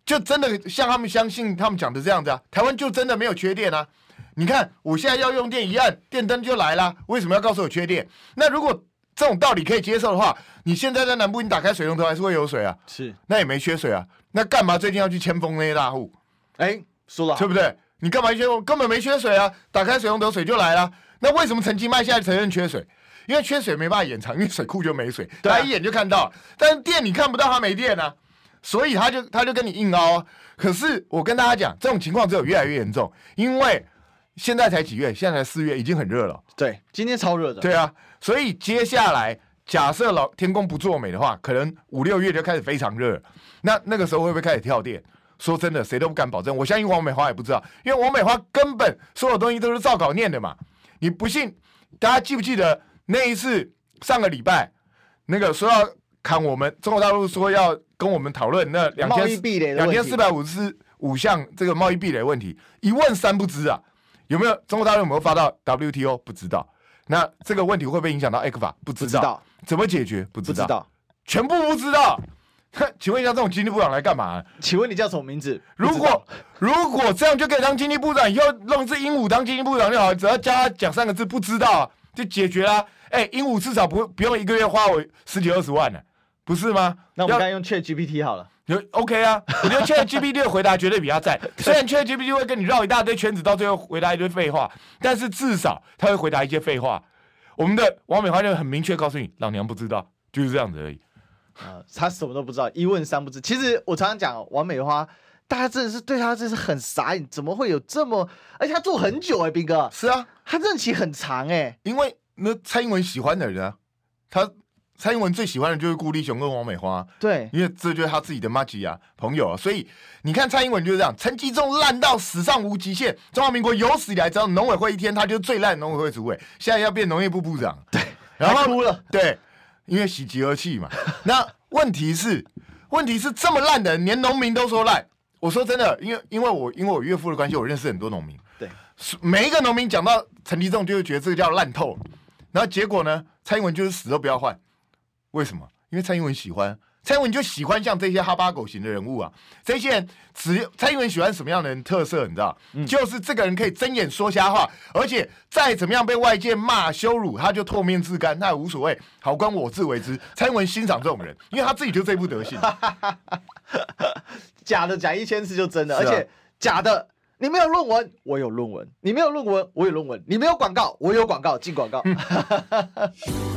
就真的像他们相信他们讲的这样子啊，台湾就真的没有缺电啊。你看我现在要用电一按电灯就来了，为什么要告诉我缺电？那如果这种道理可以接受的话，你现在在南部你打开水龙头还是会有水啊，是，那也没缺水啊，那干嘛最近要去迁封那些大户？哎，说了，对不对？你干嘛缺？根本没缺水啊！打开水龙头，水就来了。那为什么陈其迈现在承认缺水？因为缺水没办法掩藏，因为水库就没水，他、啊、一眼就看到。但是电你看不到，他没电啊，所以他就他就跟你硬凹啊。可是我跟大家讲，这种情况只有越来越严重，因为现在才几月？现在才四月，已经很热了。对，今天超热的。对啊，所以接下来假设老天公不作美的话，可能五六月就开始非常热。那那个时候会不会开始跳电？说真的，谁都不敢保证。我相信王美花也不知道，因为王美花根本所有东西都是照稿念的嘛。你不信？大家记不记得那一次上个礼拜那个说要砍我们中国大陆说要跟我们讨论那两千两千四百五十五项这个贸易壁垒问题，一问三不知啊。有没有中国大陆有没有发到 WTO？不知道。那这个问题会不会影响到？不知道。不知道。怎么解决？不知道。知道全部不知道。(laughs) 请问一下，这种经济部长来干嘛？请问你叫什么名字？如果如果这样就可以当经济部长，以后弄一只鹦鹉当经济部长就好，只要叫他讲三个字，不知道就解决啦。哎，鹦鹉至少不不用一个月花我十几二十万呢，不是吗？那我们该用 ChatGPT 好了。就 OK 啊，我觉得 ChatGPT 的回答绝对比较赞。(laughs) 虽然 ChatGPT 会跟你绕一大堆圈子，到最后回答一堆废话，但是至少他会回答一些废话。我们的王美花就很明确告诉你，老娘不知道，就是这样子而已。啊、呃，他什么都不知道，一问三不知。其实我常常讲，王美花，大家真的是对他真是很傻眼，怎么会有这么？而且他做很久哎、欸，斌哥。是啊，他任期很长哎、欸。因为那蔡英文喜欢的人啊，他。蔡英文最喜欢的就是顾立雄跟王美花，对，因为这就是他自己的麻吉啊朋友啊，所以你看蔡英文就是这样，陈吉仲烂到史上无极限，中华民国有史以来只要农委会一天，他就是最烂农委会主委，现在要变农业部部长，对，然后哭了，对，因为喜极而泣嘛。(laughs) 那问题是，问题是这么烂的，连农民都说烂。我说真的，因为因为我因为我岳父的关系，我认识很多农民，对，每一个农民讲到陈吉仲，就会觉得这个叫烂透，然后结果呢，蔡英文就是死都不要换。为什么？因为蔡英文喜欢蔡英文，就喜欢像这些哈巴狗型的人物啊。这些人只蔡英文喜欢什么样的人特色？你知道？嗯、就是这个人可以睁眼说瞎话，而且再怎么样被外界骂羞辱，他就唾面自干，那也无所谓，好官我自为之。蔡英文欣赏这种人，因为他自己就这副德行。假的讲一千次就真的，啊、而且假的。你没有论文，我有论文；你没有论文，我有论文；你没有广告，我有广告。进广告，(laughs)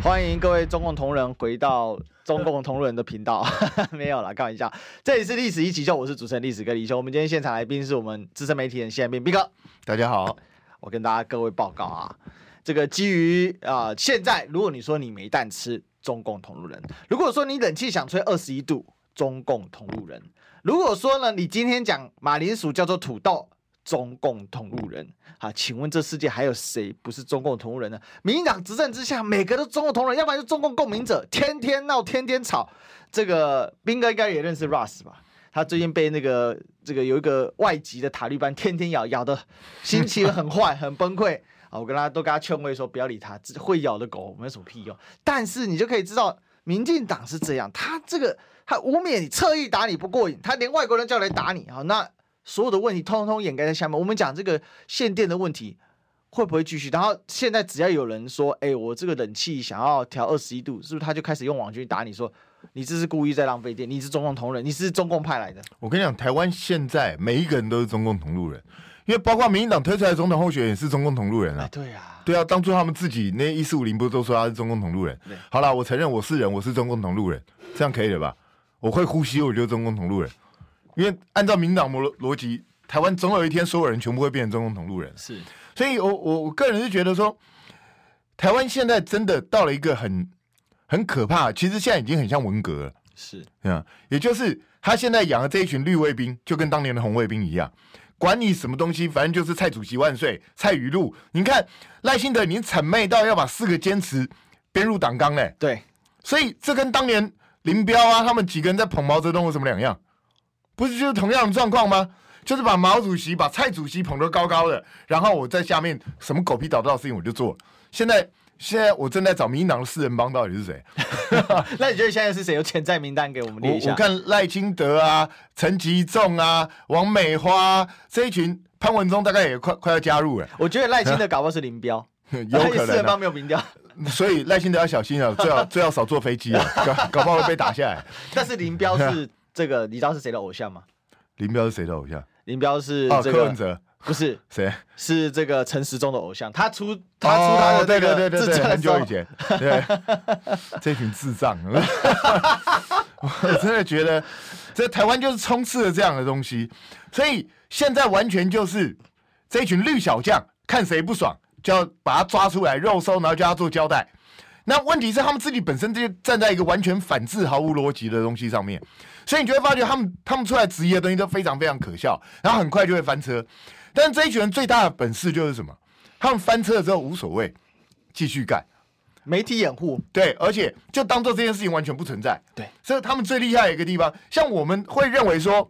欢迎各位中共同仁回到中共同仁的频道，(laughs) 没有啦，开玩笑。这里是《历史一起 SHOW》，我是主持人历史哥李易修。我们今天现场来宾是我们资深媒体人谢安斌，斌哥。大家好，我跟大家各位报告啊，这个基于啊、呃，现在如果你说你没蛋吃，中共同路人；如果说你冷气想吹二十一度，中共同路人。如果说呢，你今天讲马铃薯叫做土豆，中共同路人，啊，请问这世界还有谁不是中共同路人呢？民进党执政之下，每个都中共同人，要不然就中共共鸣者，天天闹，天天吵。这个斌哥应该也认识 Russ 吧？他最近被那个这个有一个外籍的塔利班天天咬，咬的心情很坏，很崩溃啊！我跟他都跟他劝慰说，不要理他，会咬的狗没有什么屁用。但是你就可以知道，民进党是这样，他这个。他污蔑你，侧翼打你不过瘾，他连外国人叫来打你，好，那所有的问题通通掩盖在下面。我们讲这个限电的问题会不会继续？然后现在只要有人说，哎、欸，我这个冷气想要调二十一度，是不是他就开始用网军打你说，你这是故意在浪费电，你是中共同仁，你是中共派来的？我跟你讲，台湾现在每一个人都是中共同路人，因为包括民进党推出来的总统候选人也是中共同路人啊。对啊，对啊，当初他们自己那一四五零不是都说他是中共同路人？好了，我承认我是人，我是中共同路人，这样可以了吧？我会呼吸，我就是中共同路人，因为按照民党逻逻辑，台湾总有一天所有人全部会变成中共同路人。是，所以我我我个人是觉得说，台湾现在真的到了一个很很可怕，其实现在已经很像文革了。是，啊，也就是他现在养的这一群绿卫兵，就跟当年的红卫兵一样，管你什么东西，反正就是蔡主席万岁，蔡语录。你看赖清德已经谄媚到要把四个坚持编入党纲嘞。对，所以这跟当年。林彪啊，他们几个人在捧毛泽东有什么两样？不是就是同样的状况吗？就是把毛主席、把蔡主席捧得高高的，然后我在下面什么狗屁倒灶的事情我就做。现在现在我正在找民进党的四人帮到底是谁？(laughs) 那你觉得现在是谁有潜在名单给我们列一下？我，我看赖清德啊、陈吉仲啊、王美花这一群，潘文忠大概也快快要加入了。我觉得赖清德搞不好是林彪，(laughs) 有可能、啊、(laughs) 四人帮没有民调，所以赖清德要小心啊，最好最好少坐飞机啊，搞搞不好会被打下来。但是林彪是这个，你知道是谁的偶像吗？林彪是谁的偶像？林彪是这个、柯文哲。不是 (laughs) 谁？是这个陈时中的偶像，他出他出他的这个自传很久以前，对，(laughs) 这群智障，(laughs) 我真的觉得这台湾就是充斥了这样的东西，所以现在完全就是这群绿小将看谁不爽，就要把他抓出来肉搜，然后叫他做交代。那问题是他们自己本身就站在一个完全反制、毫无逻辑的东西上面，所以你就会发觉他们他们出来质疑的东西都非常非常可笑，然后很快就会翻车。但是这一群人最大的本事就是什么？他们翻车了之后无所谓，继续干，媒体掩护，对，而且就当做这件事情完全不存在。对，所以他们最厉害的一个地方，像我们会认为说，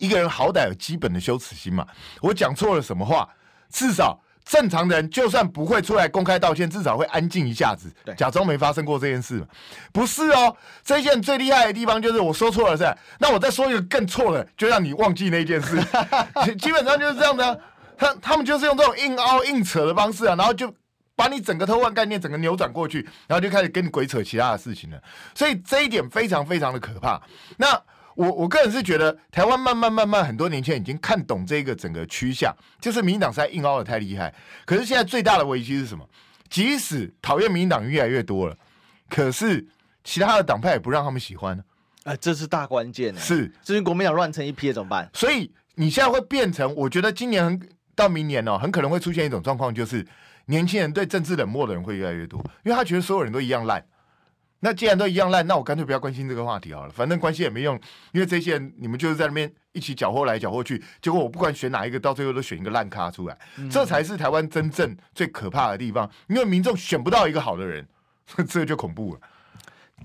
一个人好歹有基本的羞耻心嘛。我讲错了什么话，至少正常人就算不会出来公开道歉，至少会安静一下子，假装没发生过这件事嘛。不是哦，这件最厉害的地方就是我说错了是，那我再说一个更错的，就让你忘记那件事。(laughs) 基本上就是这样的啊。他他们就是用这种硬凹硬扯的方式啊，然后就把你整个偷换概念整个扭转过去，然后就开始跟你鬼扯其他的事情了。所以这一点非常非常的可怕。那我我个人是觉得，台湾慢慢慢慢很多年轻人已经看懂这个整个趋向，就是民进党实在硬凹的太厉害。可是现在最大的危机是什么？即使讨厌民进党越来越多了，可是其他的党派也不让他们喜欢。哎、呃，这是大关键。是，至于国民党乱成一批怎么办？所以你现在会变成，我觉得今年很。到明年哦，很可能会出现一种状况，就是年轻人对政治冷漠的人会越来越多，因为他觉得所有人都一样烂。那既然都一样烂，那我干脆不要关心这个话题好了，反正关心也没用，因为这些人你们就是在那边一起搅和来搅和去，结果我不管选哪一个，到最后都选一个烂咖出来，嗯、这才是台湾真正最可怕的地方，因为民众选不到一个好的人，(laughs) 这就恐怖了。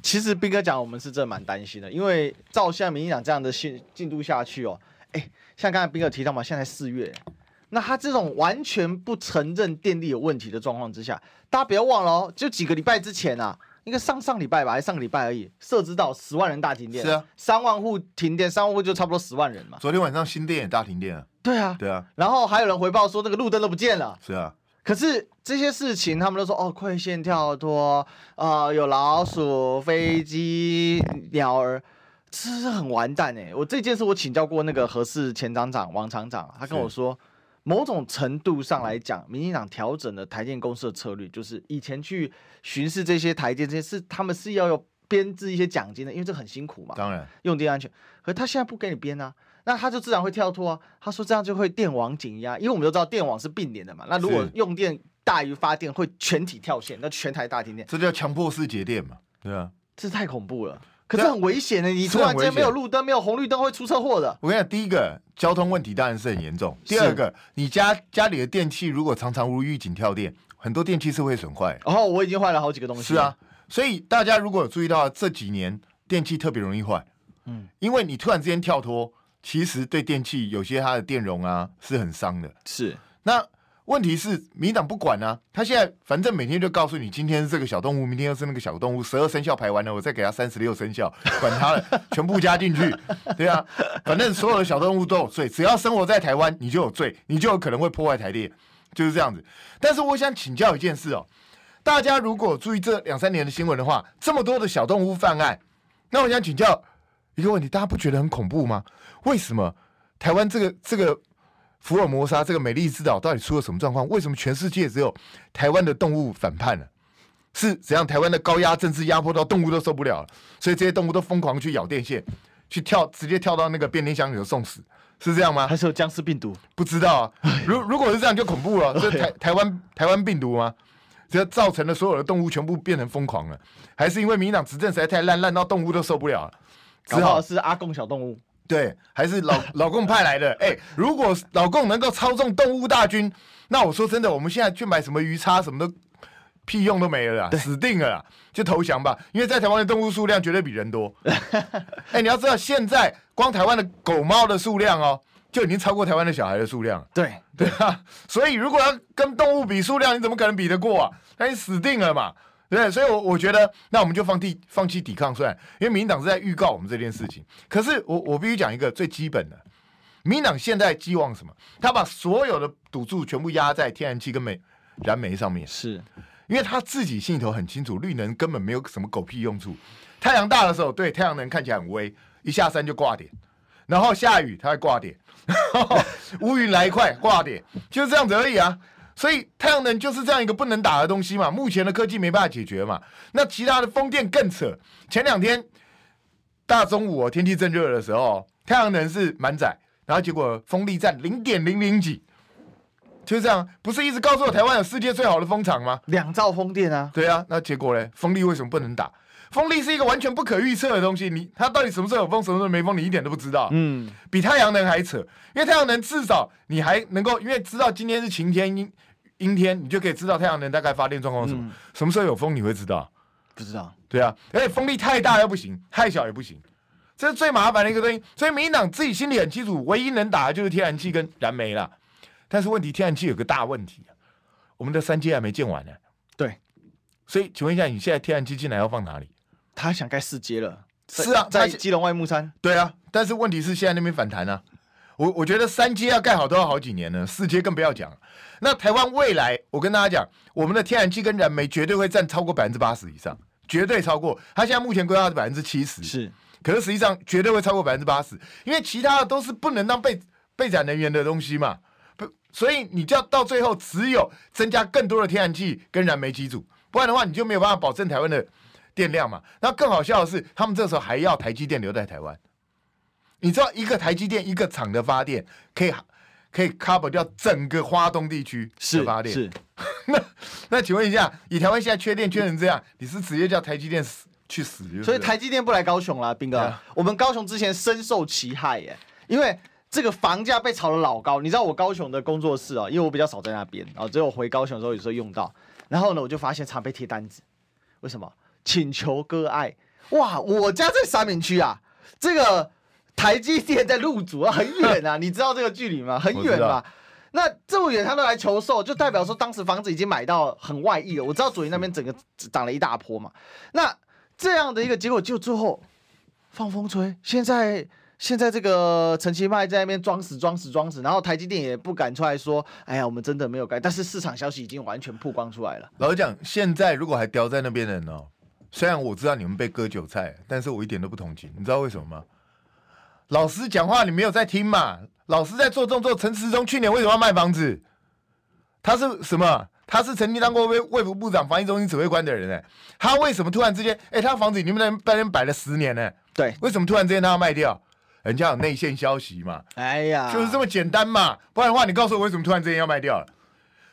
其实斌哥讲，我们是真的蛮担心的，因为照现在民进党这样的进进度下去哦，哎，像刚才斌哥提到嘛，现在四月。那他这种完全不承认电力有问题的状况之下，大家不要忘了哦，就几个礼拜之前啊，应该上上礼拜吧，还是上个礼拜而已，设置到十万人大停电，是啊，三万户停电，三万户就差不多十万人嘛。昨天晚上新店也大停电啊。对啊，对啊。然后还有人回报说那个路灯都不见了。是啊。可是这些事情他们都说哦，快线跳脱，呃，有老鼠、飞机、鸟儿，这是很完蛋哎。我这件事我请教过那个何氏前厂长王厂长，他跟我说。某种程度上来讲，民进党调整了台电公司的策略，就是以前去巡视这些台电，这些是他们是要有编制一些奖金的，因为这很辛苦嘛。当然，用电安全，可他现在不给你编啊，那他就自然会跳脱啊。他说这样就会电网紧压，因为我们都知道电网是并联的嘛。那如果用电大于发电，会全体跳线，那全台大停电，这叫强迫式节电嘛？对啊，这太恐怖了。可是很危险的，你突然间没有路灯、没有红绿灯，会出车祸的。我跟你讲，第一个交通问题当然是很严重。第二个，你家家里的电器如果常常无预警跳电，很多电器是会损坏。哦，我已经坏了好几个东西。是啊，所以大家如果有注意到这几年电器特别容易坏，嗯，因为你突然之间跳脱，其实对电器有些它的电容啊是很伤的。是，那。问题是民党不管啊，他现在反正每天就告诉你，今天是这个小动物，明天又是那个小动物，十二生肖排完了，我再给他三十六生肖，管他了，全部加进去，(laughs) 对啊，反正所有的小动物都有罪，只要生活在台湾，你就有罪，你就有可能会破坏台电，就是这样子。但是我想请教一件事哦，大家如果注意这两三年的新闻的话，这么多的小动物犯案，那我想请教一个问题，大家不觉得很恐怖吗？为什么台湾这个这个？福尔摩沙这个美丽之岛到底出了什么状况？为什么全世界只有台湾的动物反叛了？是怎样？台湾的高压政治压迫到动物都受不了了，所以这些动物都疯狂去咬电线，去跳，直接跳到那个变电箱里头送死，是这样吗？还是有僵尸病毒？不知道啊。如 (laughs) 如果是这样，就恐怖了。这台台湾台湾病毒吗？这造成了所有的动物全部变成疯狂了，还是因为民进党执政实在太烂，烂到动物都受不了了？只好是阿共小动物。对，还是老老共派来的。(laughs) 哎、欸，如果老共能够操纵动物大军，那我说真的，我们现在去买什么鱼叉，什么都屁用都没了啦，死定了啦，就投降吧。因为在台湾的动物数量绝对比人多。(laughs) 哎、欸，你要知道，现在光台湾的狗猫的数量哦，就已经超过台湾的小孩的数量。对对啊，(laughs) 所以如果要跟动物比数量，你怎么可能比得过啊？那你死定了嘛！对，所以我，我我觉得，那我们就放弃放弃抵抗算，因为民进党是在预告我们这件事情。可是我，我我必须讲一个最基本的，民进党现在寄望什么？他把所有的赌注全部压在天然气跟煤燃煤上面，是因为他自己心里头很清楚，绿能根本没有什么狗屁用处。太阳大的时候，对太阳能看起来很威，一下山就挂点，然后下雨它会挂点，乌云来一块挂点，就是这样子而已啊。所以太阳能就是这样一个不能打的东西嘛，目前的科技没办法解决嘛。那其他的风电更扯，前两天大中午哦，天气正热的时候，太阳能是满载，然后结果风力占零点零零几，就是这样。不是一直告诉我台湾有世界最好的风场吗？两兆风电啊。对啊，那结果呢？风力为什么不能打？风力是一个完全不可预测的东西，你它到底什么时候有风，什么时候没风，你一点都不知道。嗯，比太阳能还扯，因为太阳能至少你还能够，因为知道今天是晴天阴阴天，你就可以知道太阳能大概发电状况是什么。嗯、什么时候有风你会知道？不知道。对啊，而且风力太大又不行，太小也不行，这是最麻烦的一个东西。所以民进党自己心里很清楚，唯一能打的就是天然气跟燃煤了。但是问题，天然气有个大问题，我们的三阶还没建完呢。对，所以请问一下，你现在天然气进来要放哪里？他想盖四阶了，是啊，在基隆外木山。对啊，但是问题是现在那边反弹啊。我我觉得三阶要盖好都要好几年呢，四阶更不要讲。那台湾未来，我跟大家讲，我们的天然气跟燃煤绝对会占超过百分之八十以上，绝对超过。它现在目前规划是百分之七十，是，可是实际上绝对会超过百分之八十，因为其他的都是不能当备备载能源的东西嘛。不，所以你就要到最后只有增加更多的天然气跟燃煤机组，不然的话你就没有办法保证台湾的。电量嘛，那更好笑的是，他们这时候还要台积电留在台湾。你知道，一个台积电一个厂的发电，可以可以 cover 掉整个华东地区的发电。是。是 (laughs) 那那请问一下，以台湾现在缺电缺成这样，你是直接叫台积电死去死？所以台积电不来高雄了，斌哥。啊、我们高雄之前深受其害耶，因为这个房价被炒得老高。你知道我高雄的工作室啊，因为我比较少在那边，然后只有回高雄的时候有时候用到。然后呢，我就发现常被贴单子，为什么？请求割爱，哇！我家在三明区啊，这个台积电在入主啊，很远啊，(laughs) 你知道这个距离吗？很远吧？那这么远他都来求售，就代表说当时房子已经买到很外溢了。我知道左营那边整个涨了一大波嘛。那这样的一个结果，就最后放风吹。现在现在这个陈其迈在那边装死装死装死，然后台积电也不敢出来说，哎呀，我们真的没有改。但是市场消息已经完全曝光出来了。老实讲，现在如果还叼在那边的人哦。虽然我知道你们被割韭菜，但是我一点都不同情。你知道为什么吗？老师讲话你没有在听嘛？老师在做动作。陈时中去年为什么要卖房子？他是什么？他是曾经当过卫卫福部长、防疫中心指挥官的人哎。他为什么突然之间？哎，他房子你们在那边摆了十年呢？对，为什么突然之间他要卖掉？人家有内线消息嘛？哎呀，就是这么简单嘛。不然的话，你告诉我为什么突然之间要卖掉了？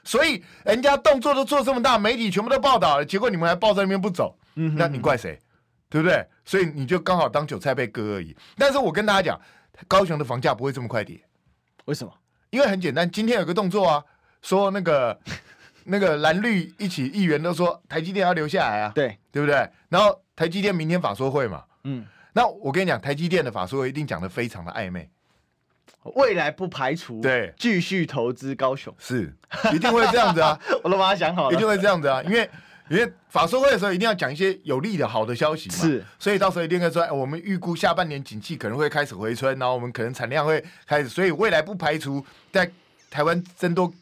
所以人家动作都做这么大，媒体全部都报道了，结果你们还抱在那边不走。嗯，那你怪谁？对不对？所以你就刚好当韭菜被割而已。但是我跟大家讲，高雄的房价不会这么快跌。为什么？因为很简单，今天有个动作啊，说那个 (laughs) 那个蓝绿一起议员都说台积电要留下来啊，对对不对？然后台积电明天法说会嘛，嗯，那我跟你讲，台积电的法说会一定讲的非常的暧昧，未来不排除对继续投资高雄，是一定会这样子啊，(laughs) 我都把它想好了，一定会这样子啊，因为。因为法说会的时候一定要讲一些有利的好的消息嘛，是，所以到时候一定会说，哎，我们预估下半年景气可能会开始回春，然后我们可能产量会开始，所以未来不排除在台湾增多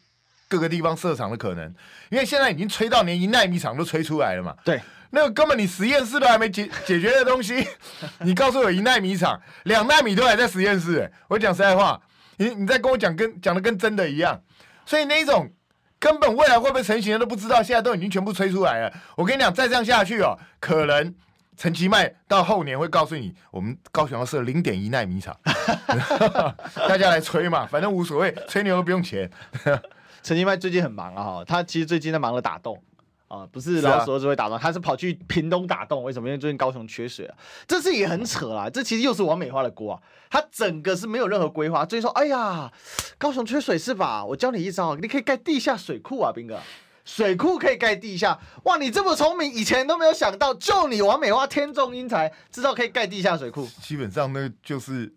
各个地方设厂的可能，因为现在已经吹到连一纳米厂都吹出来了嘛，对，那个根本你实验室都还没解解决的东西，(laughs) 你告诉我一纳米厂、两纳米都还在实验室，哎，我讲实在话，你你在跟我讲跟讲的跟真的一样，所以那一种。根本未来会不会成型的都不知道，现在都已经全部吹出来了。我跟你讲，再这样下去哦，可能陈其迈到后年会告诉你，我们高雄要设零点一纳米厂，(laughs) 大家来吹嘛，反正无所谓，吹牛都不用钱。(laughs) 陈其迈最近很忙啊，哈，他其实最近在忙着打洞。啊，不是老鼠儿子会打洞，他是跑去屏东打洞。为什么？因为最近高雄缺水啊，这次也很扯啦。这其实又是王美花的锅啊，他整个是没有任何规划。最近说，哎呀，高雄缺水是吧？我教你一招，你可以盖地下水库啊，斌哥，水库可以盖地下。哇，你这么聪明，以前都没有想到，就你王美花天纵英才，知道可以盖地下水库。基本上那，就是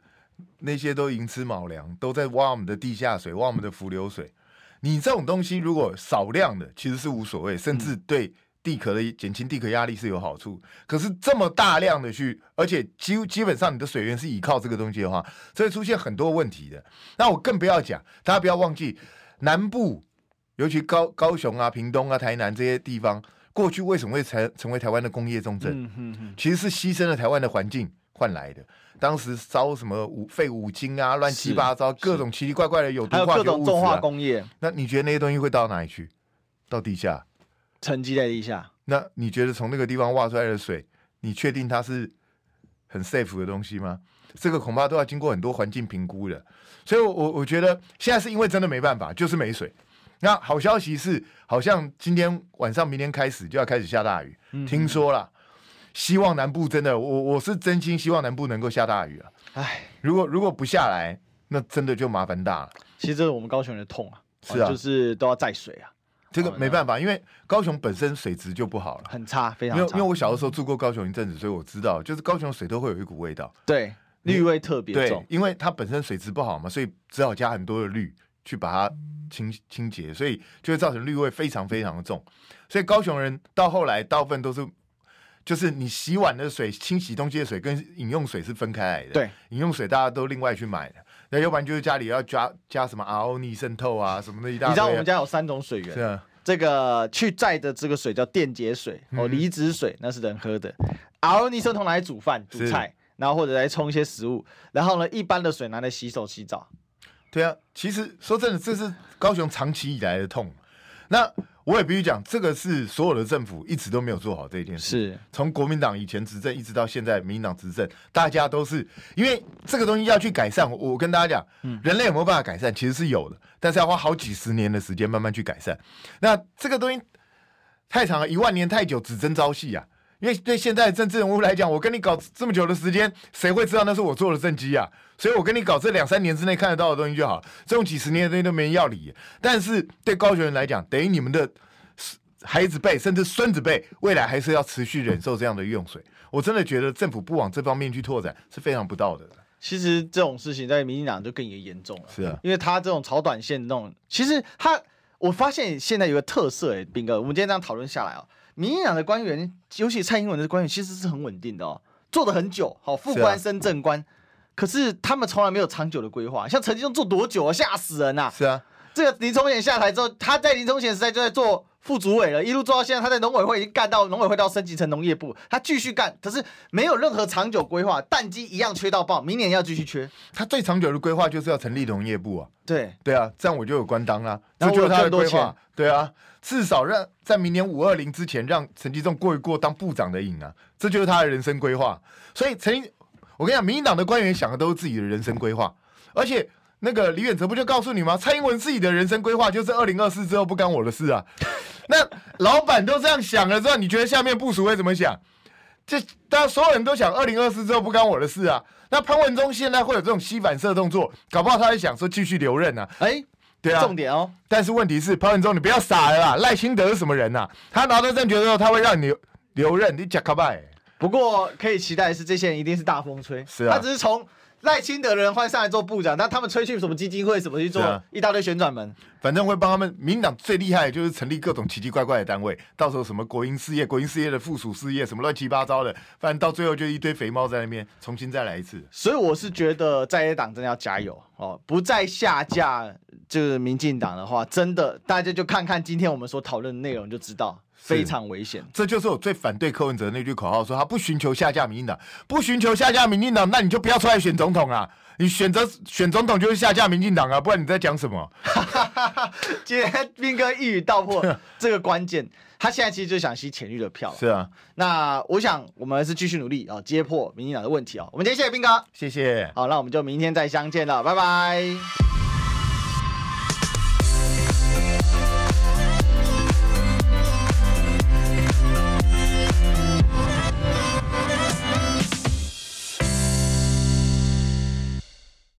那些都寅吃卯粮，都在挖我们的地下水，挖我们的浮流水。你这种东西如果少量的，其实是无所谓，甚至对地壳的减轻地壳压力是有好处。可是这么大量的去，而且基基本上你的水源是依靠这个东西的话，所以出现很多问题的。那我更不要讲，大家不要忘记南部，尤其高高雄啊、屏东啊、台南这些地方，过去为什么会成成为台湾的工业重镇？其实是牺牲了台湾的环境换来的。当时烧什么五废五金啊，乱七八糟，各种奇奇怪怪的有毒化学物质、啊、各种重化工业。那你觉得那些东西会到哪里去？到地下，沉积在地下。那你觉得从那个地方挖出来的水，你确定它是很 safe 的东西吗？这个恐怕都要经过很多环境评估的。所以我，我我觉得现在是因为真的没办法，就是没水。那好消息是，好像今天晚上、明天开始就要开始下大雨，嗯、听说了。希望南部真的，我我是真心希望南部能够下大雨啊！哎，如果如果不下来，那真的就麻烦大了。其实这是我们高雄人的痛啊，是啊，就是都要载水啊。这个没办法，因为高雄本身水质就不好了，很差，非常差。因为因为我小的时候住过高雄一阵子，所以我知道，就是高雄水都会有一股味道，对，氯味特别重。对，因为它本身水质不好嘛，所以只好加很多的氯去把它清清洁，所以就会造成氯味非常非常的重。所以高雄人到后来大部分都是。就是你洗碗的水、清洗东西的水跟饮用水是分开来的。对，饮用水大家都另外去买的。那要不然就是家里要加加什么 RO 逆渗透啊什么的一大堆。你知道我们家有三种水源。是啊。这个去载的这个水叫电解水哦，离子水那是人喝的。RO 逆渗透拿来煮饭、煮菜，然后或者来冲一些食物。然后呢，一般的水拿来洗手、洗澡。对啊，其实说真的，这是高雄长期以来的痛。那。我也必须讲，这个是所有的政府一直都没有做好这件事。是，从国民党以前执政一直到现在民进党执政，大家都是因为这个东西要去改善。我跟大家讲，嗯，人类有没有办法改善？其实是有的，但是要花好几十年的时间慢慢去改善。那这个东西太长了，一万年太久，只争朝夕啊。因为对现在的政治人物来讲，我跟你搞这么久的时间，谁会知道那是我做的政绩啊？所以我跟你搞这两三年之内看得到的东西就好，这种几十年的东西都没人要理。但是对高雄人来讲，等于你们的孩子辈甚至孙子辈，未来还是要持续忍受这样的用水。我真的觉得政府不往这方面去拓展是非常不道德的。其实这种事情在民进党就更严重了。是啊，因为他这种炒短线那种，其实他我发现现在有个特色，哎，斌哥，我们今天这样讨论下来啊。民进党的官员，尤其蔡英文的官员，其实是很稳定的哦，做的很久，好副官升正官，是啊、可是他们从来没有长久的规划。像陈吉仲做多久啊？吓死人呐、啊！是啊，这个林聪贤下台之后，他在林聪贤时代就在做副主委了，一路做到现在，他在农委会已经干到农委会到升级成农业部，他继续干，可是没有任何长久规划，淡季一样缺到爆，明年要继续缺。他最长久的规划就是要成立农业部啊。对对啊，这样我就有官当啊，这就是他的规划。对啊。至少让在明年五二零之前，让陈吉仲过一过当部长的瘾啊，这就是他的人生规划。所以陈，我跟你讲，民进党的官员想的都是自己的人生规划。而且那个李远哲不就告诉你吗？蔡英文自己的人生规划就是二零二四之后不干我的事啊。(laughs) 那老板都这样想了之后，你觉得下面部属会怎么想？这大家所有人都想二零二四之后不干我的事啊。那潘文忠现在会有这种膝反射动作，搞不好他在想说继续留任啊。哎。对啊，重点哦。但是问题是，潘文忠，你不要傻了啦！赖清德是什么人呐、啊？他拿到政权之后，他会让你留，留任，你假卡拜。不过可以期待的是，这些人一定是大风吹。是啊，他只是从。赖清德的人换上来做部长，那他们吹去什么基金会，什么去做一大堆旋转门，啊、反正会帮他们。民进党最厉害的就是成立各种奇奇怪怪的单位，到时候什么国营事业、国营事业的附属事业，什么乱七八糟的，反正到最后就一堆肥猫在那边重新再来一次。所以我是觉得在野党真的要加油哦，不再下架就是民进党的话，真的大家就看看今天我们所讨论的内容就知道。非常危险，这就是我最反对柯文哲那句口号，说他不寻求下架民进党，不寻求下架民进党，那你就不要出来选总统啊！你选择选总统就是下架民进党啊，不然你在讲什么？(laughs) 今天斌哥一语道破这个关键，(laughs) 他现在其实就想吸浅绿的票。是啊，那我想我们还是继续努力啊，揭破民进党的问题啊。我们今天谢谢斌哥，谢谢。好，那我们就明天再相见了，拜拜。